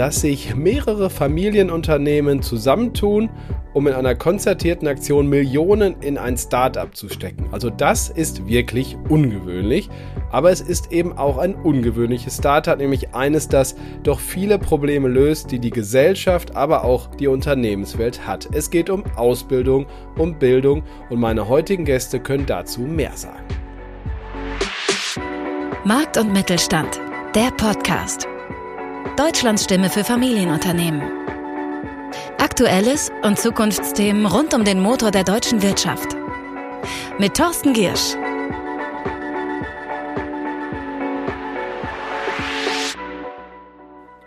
dass sich mehrere Familienunternehmen zusammentun, um in einer konzertierten Aktion Millionen in ein Startup zu stecken. Also das ist wirklich ungewöhnlich, aber es ist eben auch ein ungewöhnliches Startup, nämlich eines, das doch viele Probleme löst, die die Gesellschaft, aber auch die Unternehmenswelt hat. Es geht um Ausbildung, um Bildung und meine heutigen Gäste können dazu mehr sagen. Markt und Mittelstand, der Podcast. Deutschlands Stimme für Familienunternehmen. Aktuelles und Zukunftsthemen rund um den Motor der deutschen Wirtschaft. Mit Thorsten Giersch.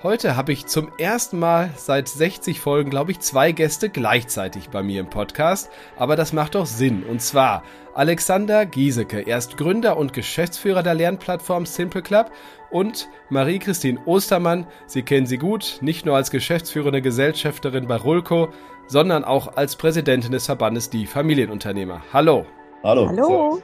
Heute habe ich zum ersten Mal seit 60 Folgen, glaube ich, zwei Gäste gleichzeitig bei mir im Podcast. Aber das macht doch Sinn. Und zwar Alexander Giesecke. Er ist Gründer und Geschäftsführer der Lernplattform Simple Club. Und Marie-Christine Ostermann. Sie kennen sie gut, nicht nur als geschäftsführende Gesellschafterin bei Rulco, sondern auch als Präsidentin des Verbandes Die Familienunternehmer. Hallo. Hallo. Hallo.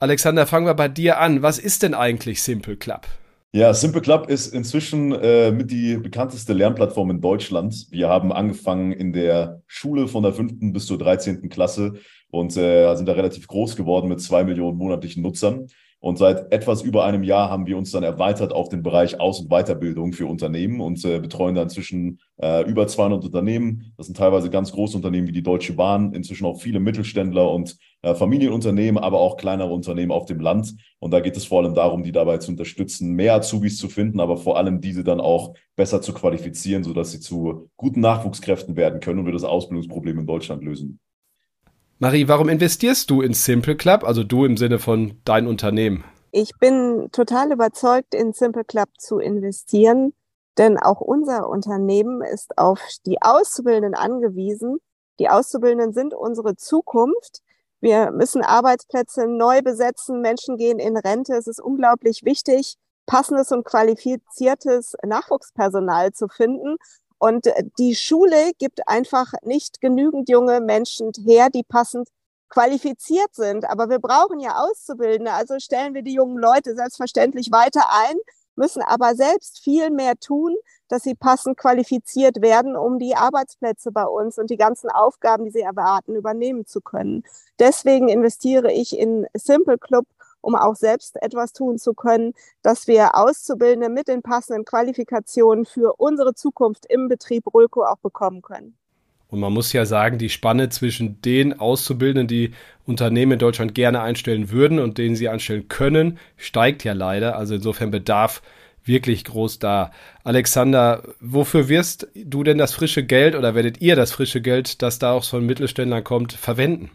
Alexander, fangen wir bei dir an. Was ist denn eigentlich Simple Club? Ja, Simple Club ist inzwischen äh, mit die bekannteste Lernplattform in Deutschland. Wir haben angefangen in der Schule von der fünften bis zur dreizehnten Klasse und äh, sind da relativ groß geworden mit zwei Millionen monatlichen Nutzern. Und seit etwas über einem Jahr haben wir uns dann erweitert auf den Bereich Aus- und Weiterbildung für Unternehmen und äh, betreuen da inzwischen äh, über 200 Unternehmen. Das sind teilweise ganz große Unternehmen wie die Deutsche Bahn, inzwischen auch viele Mittelständler und äh, Familienunternehmen, aber auch kleinere Unternehmen auf dem Land. Und da geht es vor allem darum, die dabei zu unterstützen, mehr Azubis zu finden, aber vor allem diese dann auch besser zu qualifizieren, sodass sie zu guten Nachwuchskräften werden können und wir das Ausbildungsproblem in Deutschland lösen. Marie, warum investierst du in Simple Club, also du im Sinne von dein Unternehmen? Ich bin total überzeugt, in Simple Club zu investieren, denn auch unser Unternehmen ist auf die Auszubildenden angewiesen. Die Auszubildenden sind unsere Zukunft. Wir müssen Arbeitsplätze neu besetzen, Menschen gehen in Rente. Es ist unglaublich wichtig, passendes und qualifiziertes Nachwuchspersonal zu finden. Und äh, die Schule gibt einfach nicht genügend junge Menschen her, die passend qualifiziert sind. Aber wir brauchen ja Auszubildende. Also stellen wir die jungen Leute selbstverständlich weiter ein, müssen aber selbst viel mehr tun, dass sie passend qualifiziert werden, um die Arbeitsplätze bei uns und die ganzen Aufgaben, die sie erwarten, übernehmen zu können. Deswegen investiere ich in Simple Club um auch selbst etwas tun zu können, dass wir Auszubildende mit den passenden Qualifikationen für unsere Zukunft im Betrieb Rulco auch bekommen können. Und man muss ja sagen, die Spanne zwischen den Auszubildenden, die Unternehmen in Deutschland gerne einstellen würden und denen sie einstellen können, steigt ja leider. Also insofern Bedarf wirklich groß da. Alexander, wofür wirst du denn das frische Geld oder werdet ihr das frische Geld, das da auch von Mittelständlern kommt, verwenden?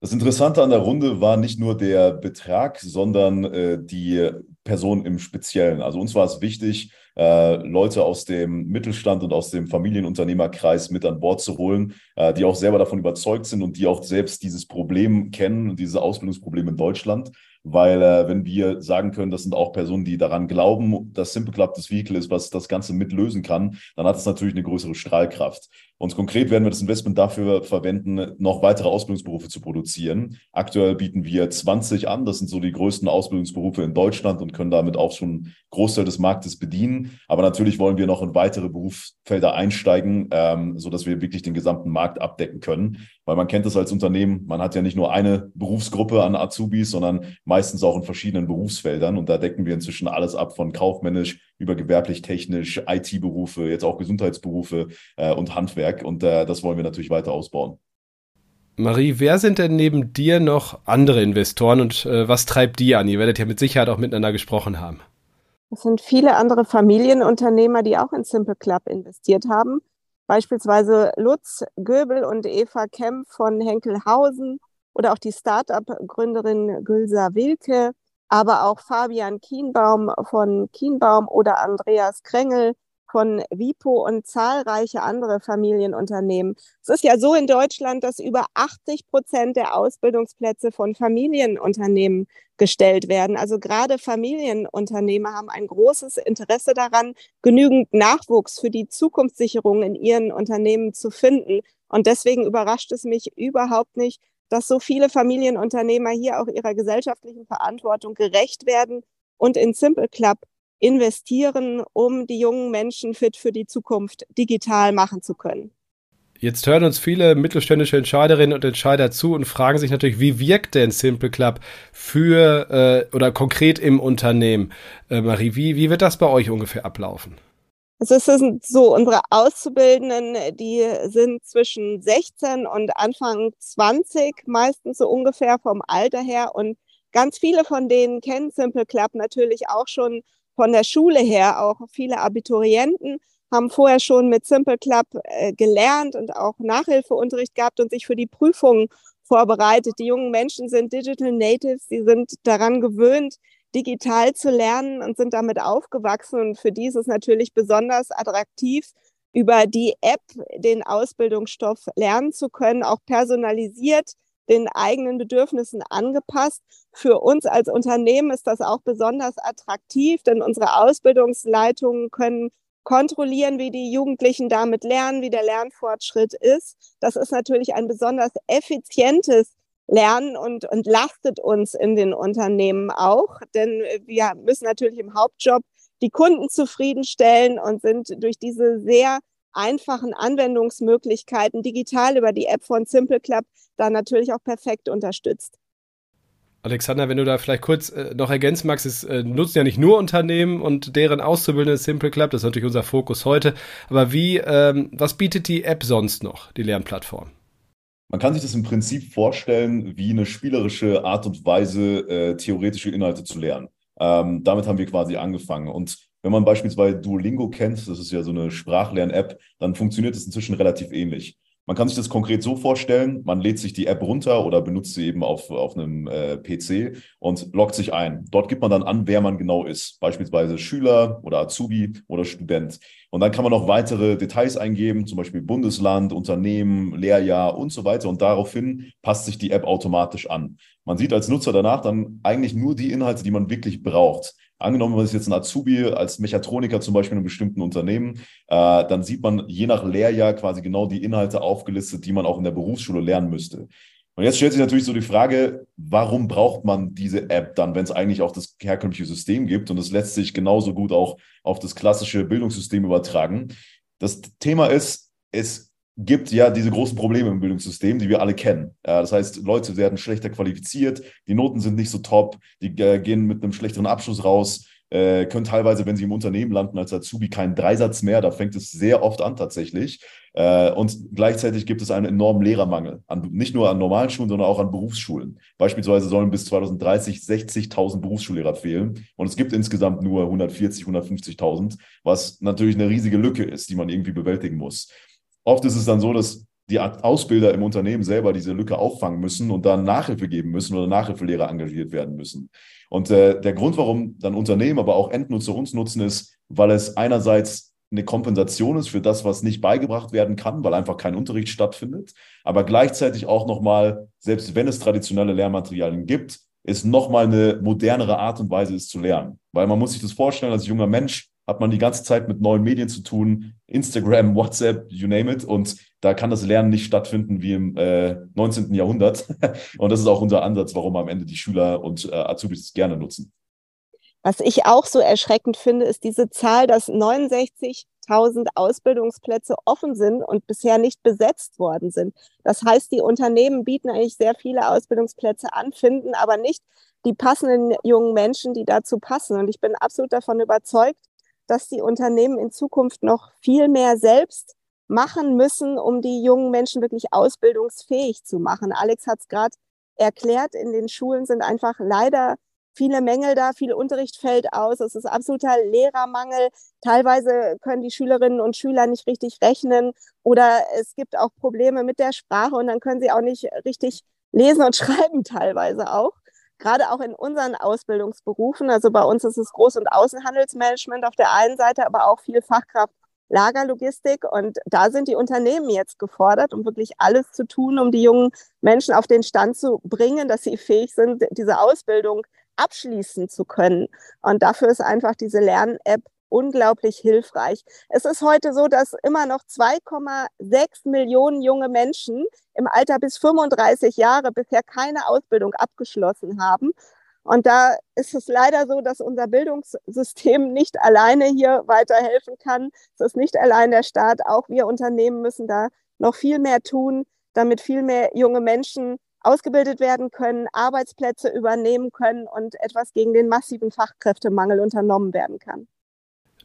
Das Interessante an der Runde war nicht nur der Betrag, sondern äh, die Person im Speziellen. Also uns war es wichtig, äh, Leute aus dem Mittelstand und aus dem Familienunternehmerkreis mit an Bord zu holen, äh, die auch selber davon überzeugt sind und die auch selbst dieses Problem kennen und dieses Ausbildungsproblem in Deutschland. Weil äh, wenn wir sagen können, das sind auch Personen, die daran glauben, dass Simple Club das Vehicle ist, was das Ganze mitlösen kann, dann hat es natürlich eine größere Strahlkraft. Und konkret werden wir das Investment dafür verwenden, noch weitere Ausbildungsberufe zu produzieren. Aktuell bieten wir 20 an. Das sind so die größten Ausbildungsberufe in Deutschland und können damit auch schon Großteil des Marktes bedienen. Aber natürlich wollen wir noch in weitere Berufsfelder einsteigen, ähm, so dass wir wirklich den gesamten Markt abdecken können. Weil man kennt das als Unternehmen. Man hat ja nicht nur eine Berufsgruppe an Azubis, sondern meistens auch in verschiedenen Berufsfeldern. Und da decken wir inzwischen alles ab von kaufmännisch über gewerblich, technisch, IT-Berufe, jetzt auch Gesundheitsberufe äh, und Handwerk. Und äh, das wollen wir natürlich weiter ausbauen. Marie, wer sind denn neben dir noch andere Investoren und äh, was treibt die an? Ihr werdet ja mit Sicherheit auch miteinander gesprochen haben. Es sind viele andere Familienunternehmer, die auch in Simple Club investiert haben. Beispielsweise Lutz Göbel und Eva Kemp von Henkelhausen oder auch die Start-up-Gründerin Gülsa Wilke, aber auch Fabian Kienbaum von Kienbaum oder Andreas Krengel von Vipo und zahlreiche andere Familienunternehmen. Es ist ja so in Deutschland, dass über 80 Prozent der Ausbildungsplätze von Familienunternehmen gestellt werden. Also gerade Familienunternehmer haben ein großes Interesse daran, genügend Nachwuchs für die Zukunftssicherung in ihren Unternehmen zu finden. Und deswegen überrascht es mich überhaupt nicht, dass so viele Familienunternehmer hier auch ihrer gesellschaftlichen Verantwortung gerecht werden und in Simple Club investieren, um die jungen Menschen fit für die Zukunft digital machen zu können. Jetzt hören uns viele mittelständische Entscheiderinnen und Entscheider zu und fragen sich natürlich, wie wirkt denn Simple Club für äh, oder konkret im Unternehmen? Äh, Marie, wie, wie wird das bei euch ungefähr ablaufen? Also es sind so, unsere Auszubildenden, die sind zwischen 16 und Anfang 20, meistens so ungefähr vom Alter her. Und ganz viele von denen kennen Simple Club natürlich auch schon von der Schule her, auch viele Abiturienten haben vorher schon mit Simple Club äh, gelernt und auch Nachhilfeunterricht gehabt und sich für die Prüfungen vorbereitet. Die jungen Menschen sind Digital Natives, sie sind daran gewöhnt, digital zu lernen und sind damit aufgewachsen. Und für die ist es natürlich besonders attraktiv, über die App den Ausbildungsstoff lernen zu können, auch personalisiert den eigenen Bedürfnissen angepasst. Für uns als Unternehmen ist das auch besonders attraktiv, denn unsere Ausbildungsleitungen können kontrollieren, wie die Jugendlichen damit lernen, wie der Lernfortschritt ist. Das ist natürlich ein besonders effizientes Lernen und entlastet uns in den Unternehmen auch, denn wir müssen natürlich im Hauptjob die Kunden zufriedenstellen und sind durch diese sehr einfachen Anwendungsmöglichkeiten digital über die App von Simple Club da natürlich auch perfekt unterstützt. Alexander, wenn du da vielleicht kurz äh, noch ergänzen magst, es äh, nutzen ja nicht nur Unternehmen und deren Auszubildende Simple Club, das ist natürlich unser Fokus heute. Aber wie, ähm, was bietet die App sonst noch, die Lernplattform? Man kann sich das im Prinzip vorstellen wie eine spielerische Art und Weise, äh, theoretische Inhalte zu lernen. Ähm, damit haben wir quasi angefangen. Und wenn man beispielsweise Duolingo kennt, das ist ja so eine Sprachlern-App, dann funktioniert es inzwischen relativ ähnlich. Man kann sich das konkret so vorstellen, man lädt sich die App runter oder benutzt sie eben auf, auf einem äh, PC und loggt sich ein. Dort gibt man dann an, wer man genau ist, beispielsweise Schüler oder Azubi oder Student. Und dann kann man noch weitere Details eingeben, zum Beispiel Bundesland, Unternehmen, Lehrjahr und so weiter. Und daraufhin passt sich die App automatisch an. Man sieht als Nutzer danach dann eigentlich nur die Inhalte, die man wirklich braucht. Angenommen, man ist jetzt ein Azubi als Mechatroniker zum Beispiel in einem bestimmten Unternehmen, äh, dann sieht man je nach Lehrjahr quasi genau die Inhalte aufgelistet, die man auch in der Berufsschule lernen müsste. Und jetzt stellt sich natürlich so die Frage, warum braucht man diese App dann, wenn es eigentlich auch das herkömmliche System gibt? Und es lässt sich genauso gut auch auf das klassische Bildungssystem übertragen. Das Thema ist, es gibt ja diese großen Probleme im Bildungssystem, die wir alle kennen. Das heißt, Leute werden schlechter qualifiziert, die Noten sind nicht so top, die äh, gehen mit einem schlechteren Abschluss raus, äh, können teilweise, wenn sie im Unternehmen landen als Azubi, keinen Dreisatz mehr. Da fängt es sehr oft an tatsächlich. Äh, und gleichzeitig gibt es einen enormen Lehrermangel, an, nicht nur an normalen Schulen, sondern auch an Berufsschulen. Beispielsweise sollen bis 2030 60.000 Berufsschullehrer fehlen. Und es gibt insgesamt nur 140, 150.000, was natürlich eine riesige Lücke ist, die man irgendwie bewältigen muss. Oft ist es dann so, dass die Ausbilder im Unternehmen selber diese Lücke auffangen müssen und dann Nachhilfe geben müssen oder Nachhilfelehrer engagiert werden müssen. Und äh, der Grund, warum dann Unternehmen, aber auch Endnutzer uns nutzen, ist, weil es einerseits eine Kompensation ist für das, was nicht beigebracht werden kann, weil einfach kein Unterricht stattfindet, aber gleichzeitig auch nochmal, selbst wenn es traditionelle Lehrmaterialien gibt, ist nochmal eine modernere Art und Weise, es zu lernen. Weil man muss sich das vorstellen, als junger Mensch hat man die ganze Zeit mit neuen Medien zu tun, Instagram, WhatsApp, you name it. Und da kann das Lernen nicht stattfinden wie im äh, 19. Jahrhundert. und das ist auch unser Ansatz, warum am Ende die Schüler und äh, Azubis es gerne nutzen. Was ich auch so erschreckend finde, ist diese Zahl, dass 69.000 Ausbildungsplätze offen sind und bisher nicht besetzt worden sind. Das heißt, die Unternehmen bieten eigentlich sehr viele Ausbildungsplätze an, finden aber nicht die passenden jungen Menschen, die dazu passen. Und ich bin absolut davon überzeugt, dass die Unternehmen in Zukunft noch viel mehr selbst machen müssen, um die jungen Menschen wirklich ausbildungsfähig zu machen. Alex hat es gerade erklärt, in den Schulen sind einfach leider viele Mängel da, viel Unterricht fällt aus, es ist absoluter Lehrermangel. Teilweise können die Schülerinnen und Schüler nicht richtig rechnen oder es gibt auch Probleme mit der Sprache und dann können sie auch nicht richtig lesen und schreiben teilweise auch gerade auch in unseren Ausbildungsberufen, also bei uns ist es Groß- und Außenhandelsmanagement auf der einen Seite, aber auch viel Fachkraft Lagerlogistik. Und da sind die Unternehmen jetzt gefordert, um wirklich alles zu tun, um die jungen Menschen auf den Stand zu bringen, dass sie fähig sind, diese Ausbildung abschließen zu können. Und dafür ist einfach diese Lern-App unglaublich hilfreich. Es ist heute so, dass immer noch 2,6 Millionen junge Menschen im Alter bis 35 Jahre bisher keine Ausbildung abgeschlossen haben. Und da ist es leider so, dass unser Bildungssystem nicht alleine hier weiterhelfen kann. Es ist nicht allein der Staat. Auch wir Unternehmen müssen da noch viel mehr tun, damit viel mehr junge Menschen ausgebildet werden können, Arbeitsplätze übernehmen können und etwas gegen den massiven Fachkräftemangel unternommen werden kann.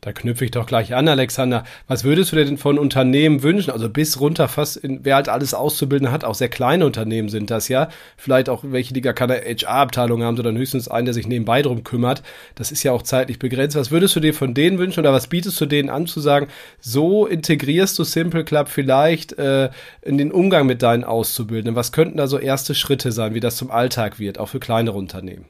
Da knüpfe ich doch gleich an, Alexander. Was würdest du dir denn von Unternehmen wünschen? Also bis runter fast, in, wer halt alles auszubilden hat, auch sehr kleine Unternehmen sind das ja. Vielleicht auch welche, die gar keine HR-Abteilung haben, sondern höchstens einen, der sich nebenbei drum kümmert. Das ist ja auch zeitlich begrenzt. Was würdest du dir von denen wünschen oder was bietest du denen an zu sagen, so integrierst du Simple Club vielleicht äh, in den Umgang mit deinen Auszubildenden? Was könnten da so erste Schritte sein, wie das zum Alltag wird, auch für kleinere Unternehmen?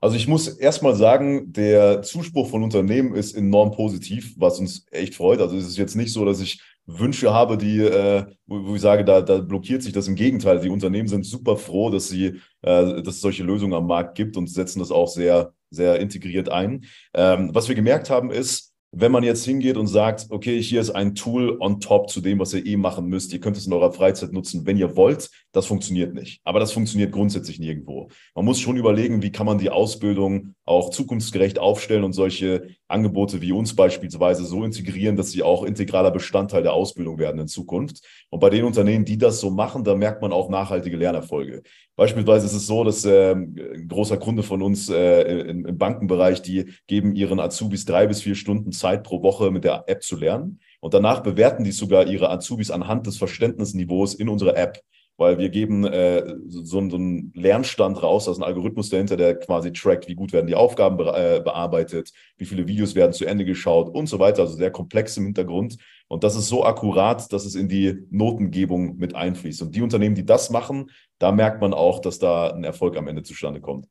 Also ich muss erstmal sagen, der Zuspruch von Unternehmen ist enorm positiv, was uns echt freut. Also es ist jetzt nicht so, dass ich Wünsche habe, die, äh, wo, ich sage, da, da blockiert sich das im Gegenteil. Die Unternehmen sind super froh, dass sie, äh, dass es solche Lösungen am Markt gibt und setzen das auch sehr, sehr integriert ein. Ähm, was wir gemerkt haben, ist, wenn man jetzt hingeht und sagt, okay, hier ist ein Tool on top zu dem, was ihr eh machen müsst, ihr könnt es in eurer Freizeit nutzen, wenn ihr wollt, das funktioniert nicht. Aber das funktioniert grundsätzlich nirgendwo. Man muss schon überlegen, wie kann man die Ausbildung auch zukunftsgerecht aufstellen und solche Angebote wie uns beispielsweise so integrieren, dass sie auch integraler Bestandteil der Ausbildung werden in Zukunft. Und bei den Unternehmen, die das so machen, da merkt man auch nachhaltige Lernerfolge. Beispielsweise ist es so, dass äh, ein großer Kunde von uns äh, im, im Bankenbereich, die geben ihren Azubis drei bis vier Stunden Zeit pro Woche mit der App zu lernen. Und danach bewerten die sogar ihre Azubis anhand des Verständnisniveaus in unserer App weil wir geben äh, so, so einen Lernstand raus, da ist ein Algorithmus dahinter, der quasi trackt, wie gut werden die Aufgaben be äh, bearbeitet, wie viele Videos werden zu Ende geschaut und so weiter, also sehr komplex im Hintergrund. Und das ist so akkurat, dass es in die Notengebung mit einfließt. Und die Unternehmen, die das machen, da merkt man auch, dass da ein Erfolg am Ende zustande kommt.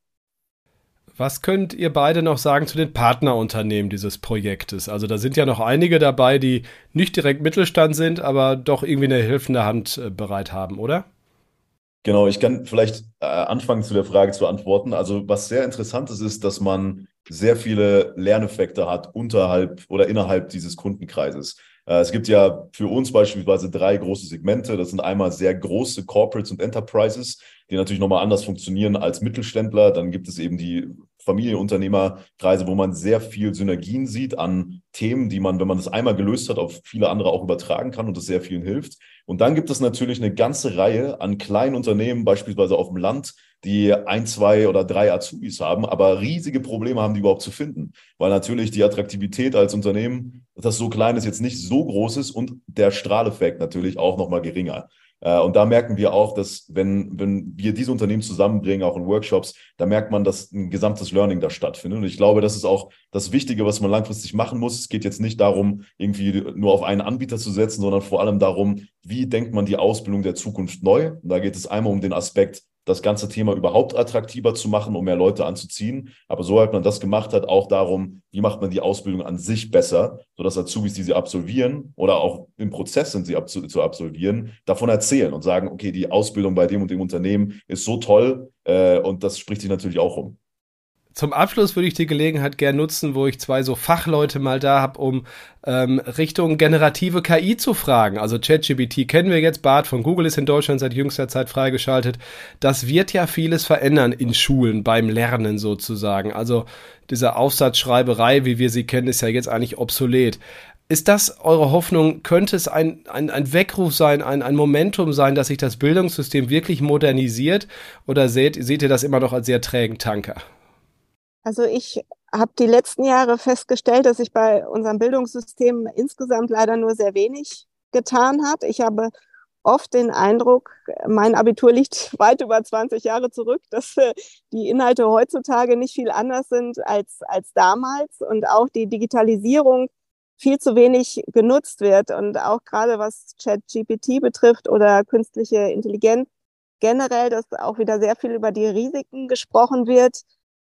Was könnt ihr beide noch sagen zu den Partnerunternehmen dieses Projektes? Also da sind ja noch einige dabei, die nicht direkt Mittelstand sind, aber doch irgendwie eine helfende Hand äh, bereit haben, oder? Genau, ich kann vielleicht äh, anfangen zu der Frage zu antworten. Also was sehr interessant ist, ist, dass man sehr viele Lerneffekte hat unterhalb oder innerhalb dieses Kundenkreises. Äh, es gibt ja für uns beispielsweise drei große Segmente. Das sind einmal sehr große Corporates und Enterprises, die natürlich nochmal anders funktionieren als Mittelständler. Dann gibt es eben die Familienunternehmerkreise, wo man sehr viel Synergien sieht an Themen, die man, wenn man das einmal gelöst hat, auf viele andere auch übertragen kann und das sehr vielen hilft. Und dann gibt es natürlich eine ganze Reihe an kleinen Unternehmen, beispielsweise auf dem Land, die ein, zwei oder drei Azubis haben, aber riesige Probleme haben, die überhaupt zu finden. Weil natürlich die Attraktivität als Unternehmen, das so klein ist, jetzt nicht so groß ist und der Strahleffekt natürlich auch nochmal geringer. Äh, und da merken wir auch, dass wenn, wenn wir diese Unternehmen zusammenbringen, auch in Workshops, da merkt man, dass ein gesamtes Learning da stattfindet. Und ich glaube, das ist auch das Wichtige, was man langfristig machen muss. Es geht jetzt nicht darum, irgendwie nur auf einen Anbieter zu setzen, sondern vor allem darum, wie denkt man die Ausbildung der Zukunft neu. Und da geht es einmal um den Aspekt, das ganze Thema überhaupt attraktiver zu machen, um mehr Leute anzuziehen. Aber soweit man das gemacht hat, auch darum, wie macht man die Ausbildung an sich besser, sodass Azubis, die sie absolvieren oder auch im Prozess sind, sie abzu zu absolvieren, davon erzählen und sagen, okay, die Ausbildung bei dem und dem Unternehmen ist so toll äh, und das spricht sich natürlich auch um. Zum Abschluss würde ich die Gelegenheit gerne nutzen, wo ich zwei so Fachleute mal da habe, um ähm, Richtung generative KI zu fragen. Also ChatGPT kennen wir jetzt, Bart von Google ist in Deutschland seit jüngster Zeit freigeschaltet. Das wird ja vieles verändern in Schulen beim Lernen sozusagen. Also diese Aufsatzschreiberei, wie wir sie kennen, ist ja jetzt eigentlich obsolet. Ist das eure Hoffnung? Könnte es ein, ein, ein Weckruf sein, ein, ein Momentum sein, dass sich das Bildungssystem wirklich modernisiert? Oder seht, seht ihr das immer noch als sehr trägen Tanker? Also ich habe die letzten Jahre festgestellt, dass sich bei unserem Bildungssystem insgesamt leider nur sehr wenig getan hat. Ich habe oft den Eindruck, mein Abitur liegt weit über 20 Jahre zurück, dass äh, die Inhalte heutzutage nicht viel anders sind als, als damals und auch die Digitalisierung viel zu wenig genutzt wird. Und auch gerade was ChatGPT betrifft oder künstliche Intelligenz generell, dass auch wieder sehr viel über die Risiken gesprochen wird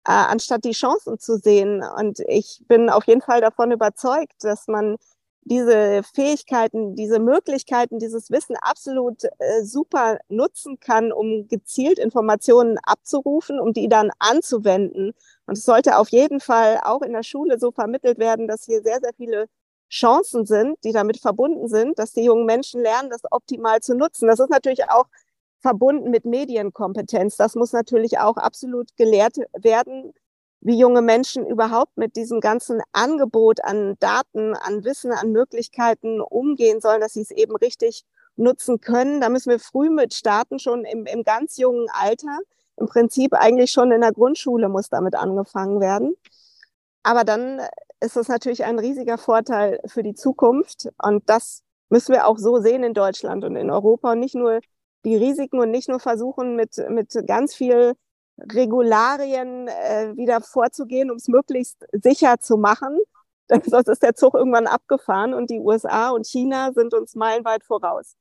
äh, anstatt die Chancen zu sehen. Und ich bin auf jeden Fall davon überzeugt, dass man diese Fähigkeiten, diese Möglichkeiten, dieses Wissen absolut äh, super nutzen kann, um gezielt Informationen abzurufen, um die dann anzuwenden. Und es sollte auf jeden Fall auch in der Schule so vermittelt werden, dass hier sehr, sehr viele Chancen sind, die damit verbunden sind, dass die jungen Menschen lernen, das optimal zu nutzen. Das ist natürlich auch verbunden mit Medienkompetenz. Das muss natürlich auch absolut gelehrt werden, wie junge Menschen überhaupt mit diesem ganzen Angebot an Daten, an Wissen, an Möglichkeiten umgehen sollen, dass sie es eben richtig nutzen können. Da müssen wir früh mit starten, schon im, im ganz jungen Alter. Im Prinzip eigentlich schon in der Grundschule muss damit angefangen werden. Aber dann ist es natürlich ein riesiger Vorteil für die Zukunft. Und das müssen wir auch so sehen in Deutschland und in Europa und nicht nur die Risiken und nicht nur versuchen, mit, mit ganz viel Regularien äh, wieder vorzugehen, um es möglichst sicher zu machen. Sonst ist der Zug irgendwann abgefahren und die USA und China sind uns meilenweit voraus.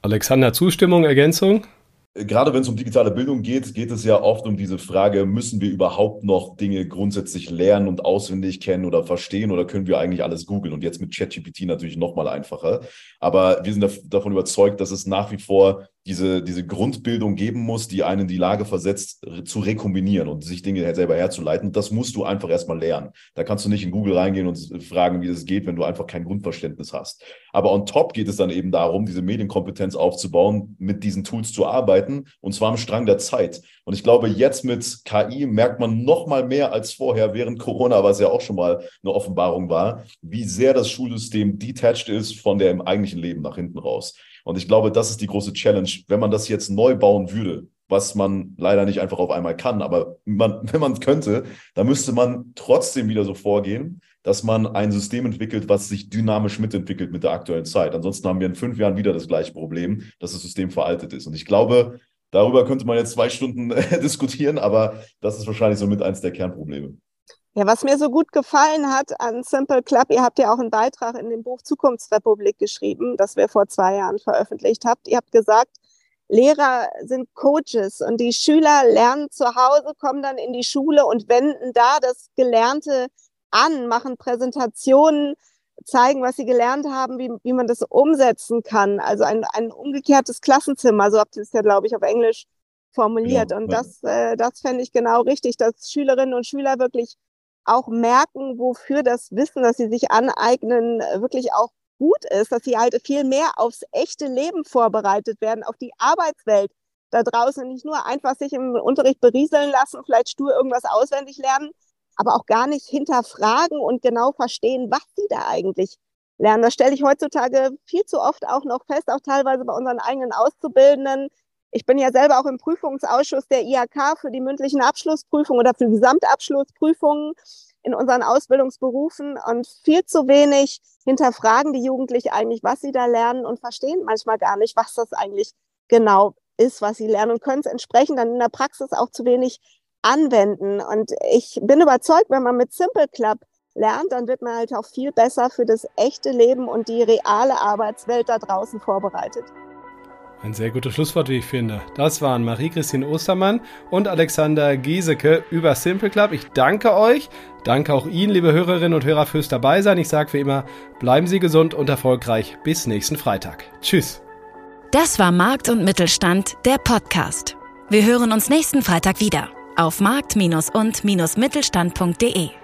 Alexander, Zustimmung, Ergänzung? Gerade wenn es um digitale Bildung geht, geht es ja oft um diese Frage, müssen wir überhaupt noch Dinge grundsätzlich lernen und auswendig kennen oder verstehen oder können wir eigentlich alles googeln? Und jetzt mit ChatGPT natürlich noch mal einfacher. Aber wir sind davon überzeugt, dass es nach wie vor diese, diese Grundbildung geben muss, die einen in die Lage versetzt, zu rekombinieren und sich Dinge selber herzuleiten. Das musst du einfach erstmal lernen. Da kannst du nicht in Google reingehen und fragen, wie das geht, wenn du einfach kein Grundverständnis hast. Aber on top geht es dann eben darum, diese Medienkompetenz aufzubauen, mit diesen Tools zu arbeiten und zwar am Strang der Zeit. Und ich glaube, jetzt mit KI merkt man noch mal mehr als vorher während Corona, was ja auch schon mal eine Offenbarung war, wie sehr das Schulsystem detached ist von dem eigentlichen Leben nach hinten raus. Und ich glaube, das ist die große Challenge. Wenn man das jetzt neu bauen würde, was man leider nicht einfach auf einmal kann, aber man, wenn man könnte, dann müsste man trotzdem wieder so vorgehen, dass man ein System entwickelt, was sich dynamisch mitentwickelt mit der aktuellen Zeit. Ansonsten haben wir in fünf Jahren wieder das gleiche Problem, dass das System veraltet ist. Und ich glaube, darüber könnte man jetzt zwei Stunden diskutieren, aber das ist wahrscheinlich somit eins der Kernprobleme. Ja, was mir so gut gefallen hat an Simple Club, ihr habt ja auch einen Beitrag in dem Buch Zukunftsrepublik geschrieben, das wir vor zwei Jahren veröffentlicht habt. Ihr habt gesagt, Lehrer sind Coaches und die Schüler lernen zu Hause, kommen dann in die Schule und wenden da das Gelernte an, machen Präsentationen, zeigen, was sie gelernt haben, wie, wie man das umsetzen kann. Also ein, ein umgekehrtes Klassenzimmer, so habt ihr es ja, glaube ich, auf Englisch formuliert. Ja, und das, äh, das fände ich genau richtig, dass Schülerinnen und Schüler wirklich auch merken, wofür das Wissen, das sie sich aneignen, wirklich auch gut ist, dass sie halt viel mehr aufs echte Leben vorbereitet werden, auf die Arbeitswelt da draußen, nicht nur einfach sich im Unterricht berieseln lassen, vielleicht stur irgendwas auswendig lernen, aber auch gar nicht hinterfragen und genau verstehen, was sie da eigentlich lernen. Das stelle ich heutzutage viel zu oft auch noch fest, auch teilweise bei unseren eigenen Auszubildenden, ich bin ja selber auch im Prüfungsausschuss der IHK für die mündlichen Abschlussprüfungen oder für Gesamtabschlussprüfungen in unseren Ausbildungsberufen und viel zu wenig hinterfragen die Jugendlichen eigentlich, was sie da lernen und verstehen manchmal gar nicht, was das eigentlich genau ist, was sie lernen und können es entsprechend dann in der Praxis auch zu wenig anwenden. Und ich bin überzeugt, wenn man mit Simple Club lernt, dann wird man halt auch viel besser für das echte Leben und die reale Arbeitswelt da draußen vorbereitet. Ein sehr gutes Schlusswort, wie ich finde. Das waren Marie-Christine Ostermann und Alexander Giesecke über Simple Club. Ich danke euch. Danke auch Ihnen, liebe Hörerinnen und Hörer, fürs Dabeisein. Ich sage wie immer, bleiben Sie gesund und erfolgreich. Bis nächsten Freitag. Tschüss. Das war Markt und Mittelstand, der Podcast. Wir hören uns nächsten Freitag wieder auf markt- und-mittelstand.de.